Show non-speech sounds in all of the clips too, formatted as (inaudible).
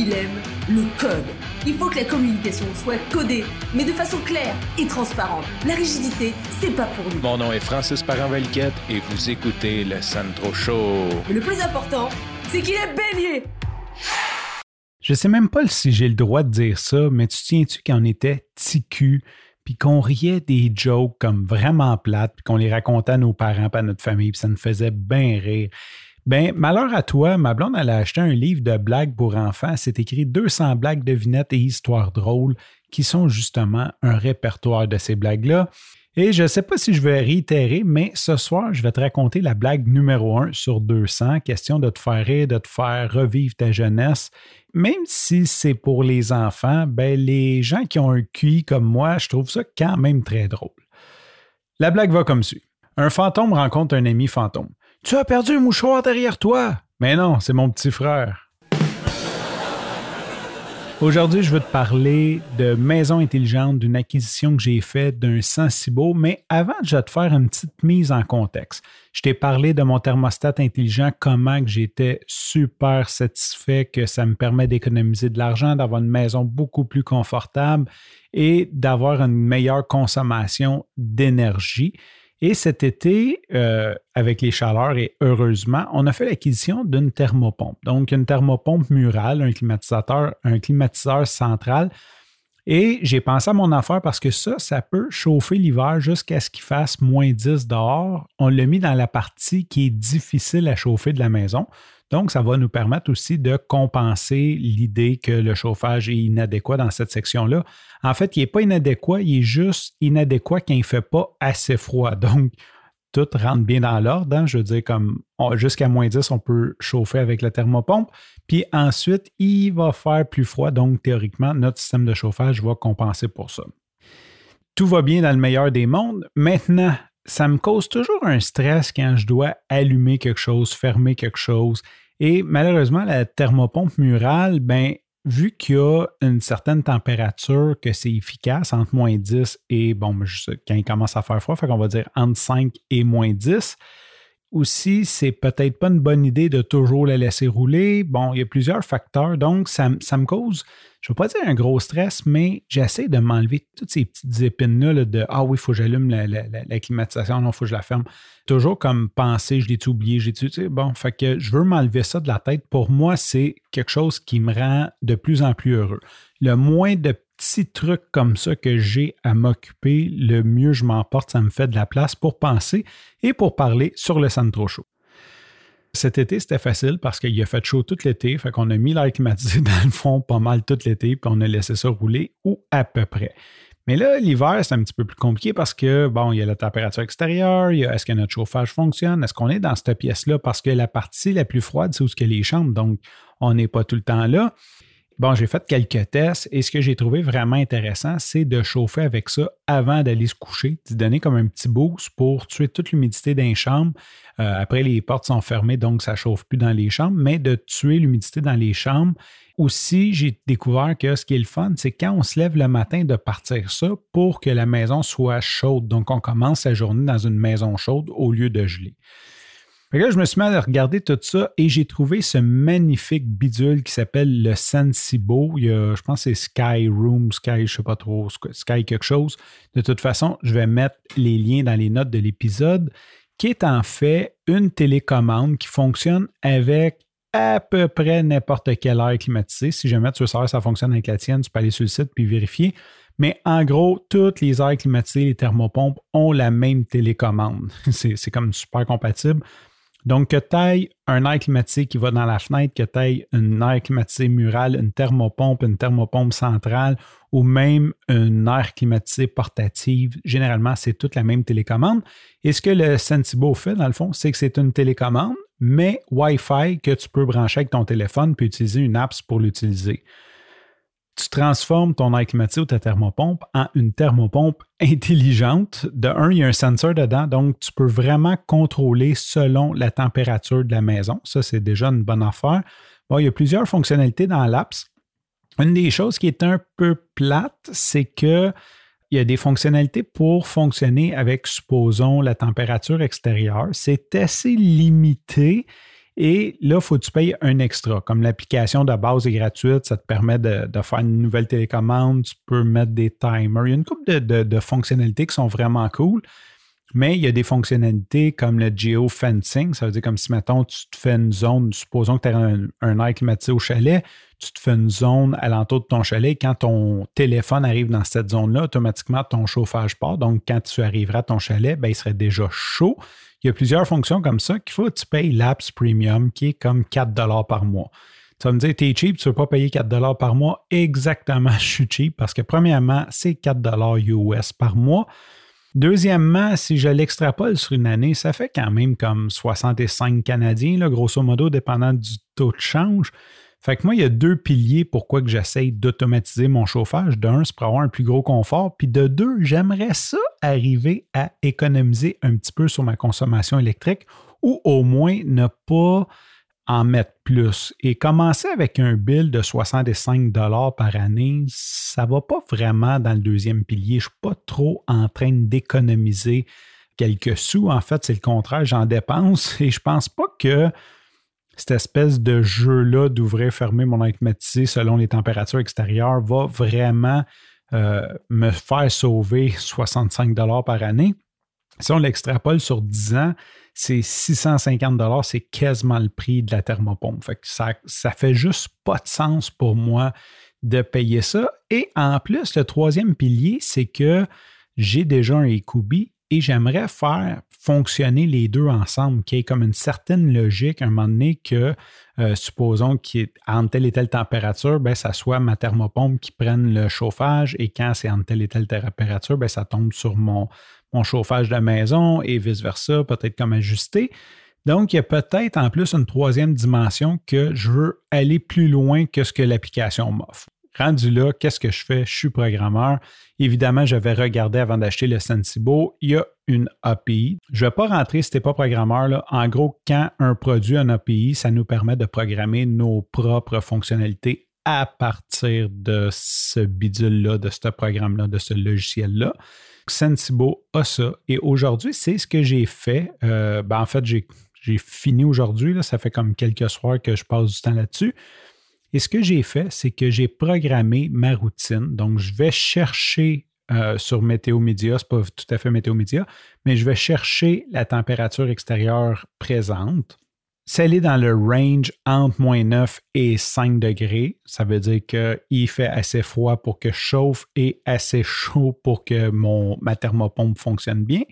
il aime le code. Il faut que la communication soit codée, mais de façon claire et transparente. La rigidité, c'est pas pour nous. Mon nom est Francis parent et vous écoutez le Sandro Show. Mais le plus important, c'est qu'il est bélier. Je sais même pas si j'ai le droit de dire ça, mais tu tiens-tu qu'on était ticu, puis qu'on riait des jokes comme vraiment plates, puis qu'on les racontait à nos parents, pas à notre famille, puis ça nous faisait bien rire? Ben, malheur à toi, ma blonde, elle a acheté un livre de blagues pour enfants. C'est écrit 200 blagues, devinettes et histoires drôles qui sont justement un répertoire de ces blagues-là. Et je ne sais pas si je vais réitérer, mais ce soir, je vais te raconter la blague numéro 1 sur 200, question de te faire rire, de te faire revivre ta jeunesse. Même si c'est pour les enfants, ben les gens qui ont un QI comme moi, je trouve ça quand même très drôle. La blague va comme suit. Un fantôme rencontre un ami fantôme. Tu as perdu un mouchoir derrière toi. Mais non, c'est mon petit frère. Aujourd'hui, je veux te parler de maison intelligente, d'une acquisition que j'ai faite d'un Sensibo, mais avant, je vais te faire une petite mise en contexte. Je t'ai parlé de mon thermostat intelligent, comment que j'étais super satisfait que ça me permet d'économiser de l'argent, d'avoir une maison beaucoup plus confortable et d'avoir une meilleure consommation d'énergie. Et cet été, euh, avec les chaleurs et heureusement, on a fait l'acquisition d'une thermopompe. Donc, une thermopompe murale, un climatisateur, un climatiseur central. Et j'ai pensé à mon affaire parce que ça, ça peut chauffer l'hiver jusqu'à ce qu'il fasse moins 10 dehors. On l'a mis dans la partie qui est difficile à chauffer de la maison. Donc, ça va nous permettre aussi de compenser l'idée que le chauffage est inadéquat dans cette section-là. En fait, il n'est pas inadéquat, il est juste inadéquat quand il ne fait pas assez froid. (laughs) Donc, tout rentre bien dans l'ordre. Hein. Je veux dire, comme jusqu'à moins 10, on peut chauffer avec la thermopompe. Puis ensuite, il va faire plus froid. Donc, théoriquement, notre système de chauffage va compenser pour ça. Tout va bien dans le meilleur des mondes. Maintenant, ça me cause toujours un stress quand je dois allumer quelque chose, fermer quelque chose. Et malheureusement, la thermopompe murale, ben, vu qu'il y a une certaine température que c'est efficace, entre moins 10 et, bon, quand il commence à faire froid, fait qu'on va dire entre 5 et moins 10, aussi, c'est peut-être pas une bonne idée de toujours la laisser rouler. Bon, il y a plusieurs facteurs, donc ça, me cause, je ne veux pas dire un gros stress, mais j'essaie de m'enlever toutes ces petites épines-là de Ah oui, il faut que j'allume la, climatisation, non, il faut que je la ferme. Toujours comme penser, je l'ai oublié, j'ai tu bon, fait que je veux m'enlever ça de la tête. Pour moi, c'est quelque chose qui me rend de plus en plus heureux. Le moins de petits trucs comme ça que j'ai à m'occuper, le mieux je m'emporte, ça me fait de la place pour penser et pour parler sur le Centro Show. Cet été, c'était facile parce qu'il a fait chaud tout l'été, fait qu'on a mis l'air climatisé (laughs) dans le fond pas mal tout l'été, puis on a laissé ça rouler ou à peu près. Mais là, l'hiver, c'est un petit peu plus compliqué parce que, bon, il y a la température extérieure, est-ce que notre chauffage fonctionne, est-ce qu'on est dans cette pièce-là? Parce que la partie la plus froide, c'est où ce que les chambres, donc on n'est pas tout le temps là. Bon, j'ai fait quelques tests et ce que j'ai trouvé vraiment intéressant, c'est de chauffer avec ça avant d'aller se coucher, de donner comme un petit boost pour tuer toute l'humidité dans les. Euh, après, les portes sont fermées, donc ça ne chauffe plus dans les chambres, mais de tuer l'humidité dans les chambres. Aussi, j'ai découvert que ce qui est le fun, c'est quand on se lève le matin de partir ça pour que la maison soit chaude. Donc, on commence la journée dans une maison chaude au lieu de geler je me suis mis à regarder tout ça et j'ai trouvé ce magnifique bidule qui s'appelle le Sensibo. Il y a, je pense que c'est Sky Room, Sky, je ne sais pas trop, Sky quelque chose. De toute façon, je vais mettre les liens dans les notes de l'épisode, qui est en fait une télécommande qui fonctionne avec à peu près n'importe quelle air climatisée. Si jamais tu veux savoir ça fonctionne avec la tienne, tu peux aller sur le site puis vérifier. Mais en gros, toutes les airs climatisées, les thermopompes ont la même télécommande. (laughs) C'est comme super compatible. Donc, que tu un air climatisé qui va dans la fenêtre, que tu un air climatisé mural, une thermopompe, une thermopompe centrale ou même un air climatisé portative, généralement, c'est toute la même télécommande. Et ce que le Sensibo fait, dans le fond, c'est que c'est une télécommande, mais Wi-Fi que tu peux brancher avec ton téléphone puis utiliser une app pour l'utiliser tu transformes ton air climatisé ou ta thermopompe en une thermopompe intelligente. De un, il y a un sensor dedans, donc tu peux vraiment contrôler selon la température de la maison. Ça, c'est déjà une bonne affaire. Bon, il y a plusieurs fonctionnalités dans l'apps. Une des choses qui est un peu plate, c'est que il y a des fonctionnalités pour fonctionner avec, supposons, la température extérieure. C'est assez limité Et là, il faut que tu payes un extra. Comme l'application de base est gratuite, ça te permet de, faire une nouvelle télécommande, tu peux mettre des timers. Il y a une couple de, fonctionnalités qui sont vraiment cool. Mais il y a des fonctionnalités comme le geofencing. Ça veut dire comme si, mettons, tu te fais une zone, supposons que tu as un, un air climatisé au chalet, tu te fais une zone alentour de ton chalet. Quand ton téléphone arrive dans cette zone-là, automatiquement, ton chauffage part. Donc, quand tu arriveras à ton chalet, ben, il serait déjà chaud. Il y a plusieurs fonctions comme ça qu'il faut que tu payes l'Apps Premium qui est comme 4 par mois. Tu vas me dire, es cheap, tu ne veux pas payer 4 par mois? Exactement, (laughs) je suis cheap parce que premièrement, c'est 4 US par mois. Deuxièmement, si je l'extrapole sur une année, ça fait quand même comme 65 Canadiens, grosso modo, dépendant du taux de change. Fait que moi, il y a deux piliers pourquoi que j'essaye d'automatiser mon chauffage. D'un, c'est pour avoir un plus gros confort. Puis de deux, j'aimerais ça arriver à économiser un petit peu sur ma consommation électrique ou au moins ne pas en mettre plus. Et commencer avec un bill de 65 par année, ça ne va pas vraiment dans le deuxième pilier. Je ne suis pas trop en train d'économiser quelques sous. En fait, c'est le contraire, j'en dépense (laughs) et je ne pense pas que cette espèce de jeu-là d'ouvrir, fermer mon air climatisé selon les températures extérieures va vraiment euh, me faire sauver 65 par année. Si on l'extrapole sur 10 ans, c'est 650 c'est quasiment le prix de la thermopompe. ça, ça fait juste pas de sens pour moi de payer ça. Et en plus, le troisième pilier, c'est que j'ai déjà un Ecoubi et j'aimerais faire fonctionner les deux ensemble, qu'il y ait comme une certaine logique à un moment donné que, euh, supposons qu'il est telle et telle température, ben, ça soit ma thermopompe qui prenne le chauffage et quand c'est entre telle et telle température, ben, ça tombe sur mon, mon chauffage de maison et vice-versa, peut-être comme ajuster. Donc, il y a peut-être en plus une troisième dimension que je veux aller plus loin que ce que l'application m'offre. Rendu là, qu'est-ce que je fais? Je suis programmeur. Évidemment, je vais regarder avant d'acheter le Sensibo. Il y a une API. Je ne vais pas rentrer si tu n'es pas programmeur. Là. En gros, quand un produit a une API, ça nous permet de programmer nos propres fonctionnalités à partir de ce bidule-là, de ce programme-là, de ce logiciel-là. Sensibo a ça. Et aujourd'hui, c'est ce que j'ai fait. Euh, ben, en fait, j'ai, fini aujourd'hui. Ça fait comme quelques soirs que je passe du temps là-dessus. Et ce que j'ai fait, c'est que j'ai programmé ma routine. Donc, je vais chercher euh, sur Météo Média, ce n'est pas tout à fait Météo Média, mais je vais chercher la température extérieure présente. Si elle est dans le range entre moins 9 et 5 degrés, ça veut dire qu'il fait assez froid pour que je chauffe et assez chaud pour que mon, ma thermopompe fonctionne bien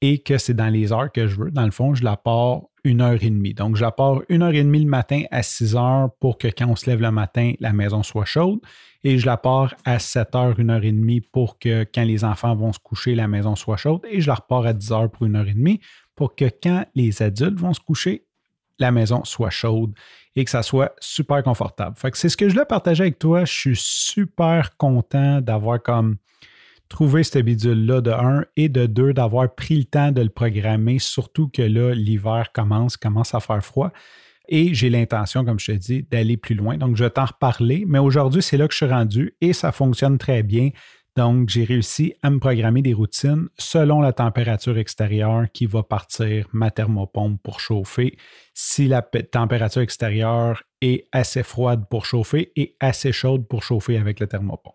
et que c'est dans les heures que je veux. Dans le fond, je la pars une heure et demie. Donc, je la pars une heure et demie le matin à 6 heures pour que quand on se lève le matin, la maison soit chaude. Et je la pars à 7 heures, une heure et demie pour que quand les enfants vont se coucher, la maison soit chaude. Et je la repars à 10 heures pour une heure et demie pour que quand les adultes vont se coucher, la maison soit chaude et que ça soit super confortable. Fait que c'est ce que je voulais partager avec toi. Je suis super content d'avoir comme trouvé ce bidule-là de un et de deux, d'avoir pris le temps de le programmer, surtout que là, l'hiver commence, commence à faire froid. Et j'ai l'intention, comme je te dis, d'aller plus loin. Donc, je vais t'en reparler. Mais aujourd'hui, c'est là que je suis rendu et ça fonctionne très bien. Donc, j'ai réussi à me programmer des routines selon la température extérieure qui va partir ma thermopompe pour chauffer. Si la température extérieure est assez froide pour chauffer et assez chaude pour chauffer avec la thermopompe.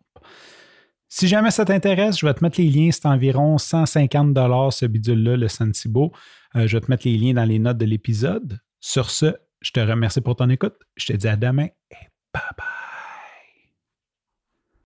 Si jamais ça t'intéresse, je vais te mettre les liens. C'est environ 150 ce bidule-là, le Sensibo. Euh, je vais te mettre les liens dans les notes de l'épisode. Sur ce, je te remercie pour ton écoute. Je te dis à demain et bye bye.